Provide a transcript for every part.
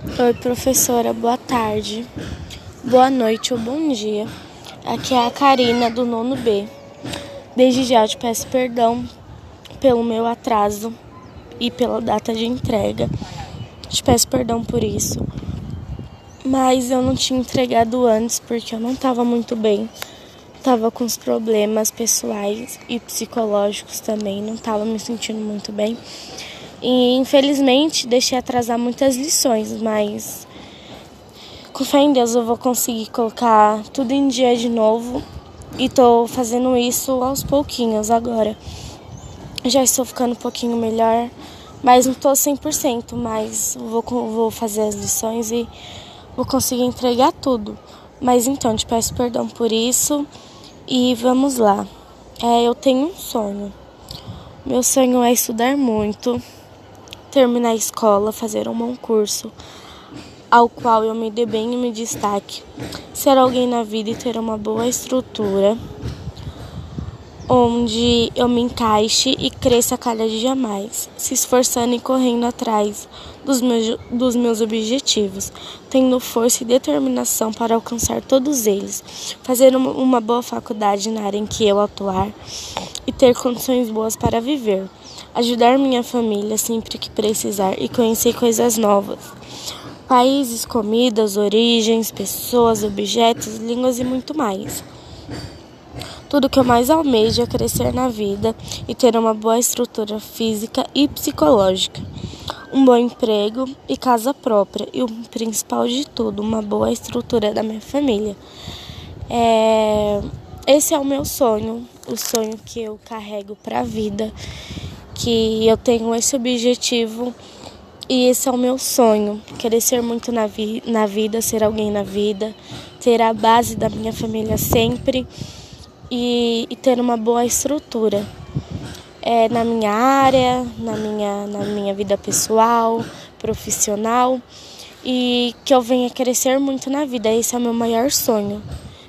Oi, professora, boa tarde, boa noite ou bom dia. Aqui é a Karina do nono B. Desde já te peço perdão pelo meu atraso e pela data de entrega. Te peço perdão por isso. Mas eu não tinha entregado antes porque eu não estava muito bem. Tava com os problemas pessoais e psicológicos também, não estava me sentindo muito bem. E infelizmente deixei atrasar muitas lições, mas com fé em Deus eu vou conseguir colocar tudo em dia de novo e tô fazendo isso aos pouquinhos agora. Já estou ficando um pouquinho melhor, mas não tô 100%, mas vou, vou fazer as lições e vou conseguir entregar tudo. Mas então, te peço perdão por isso e vamos lá. É, eu tenho um sonho. Meu sonho é estudar muito terminar a escola, fazer um bom curso, ao qual eu me dê bem e me destaque, ser alguém na vida e ter uma boa estrutura, onde eu me encaixe e cresça cada dia mais, se esforçando e correndo atrás dos meus, dos meus objetivos, tendo força e determinação para alcançar todos eles, fazer uma, uma boa faculdade na área em que eu atuar e ter condições boas para viver ajudar minha família sempre que precisar e conhecer coisas novas. Países, comidas, origens, pessoas, objetos, línguas e muito mais. Tudo que eu mais almejo é crescer na vida e ter uma boa estrutura física e psicológica, um bom emprego e casa própria e o principal de tudo, uma boa estrutura da minha família. É... Esse é o meu sonho, o sonho que eu carrego para a vida que eu tenho esse objetivo e esse é o meu sonho, crescer muito na, vi na vida, ser alguém na vida, ter a base da minha família sempre e, e ter uma boa estrutura é, na minha área, na minha, na minha vida pessoal, profissional e que eu venha crescer muito na vida. Esse é o meu maior sonho,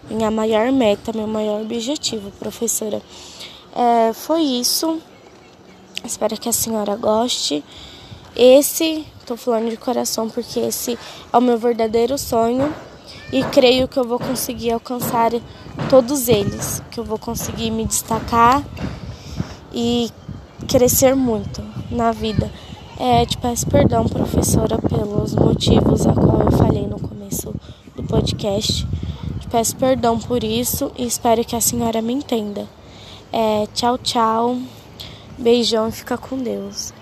minha maior meta, meu maior objetivo, professora. É, foi isso. Espero que a senhora goste. Esse, estou falando de coração porque esse é o meu verdadeiro sonho e creio que eu vou conseguir alcançar todos eles, que eu vou conseguir me destacar e crescer muito na vida. É, te peço perdão, professora, pelos motivos a qual eu falei no começo do podcast. Peço perdão por isso e espero que a senhora me entenda. É, tchau, tchau. Beijão e fica com Deus.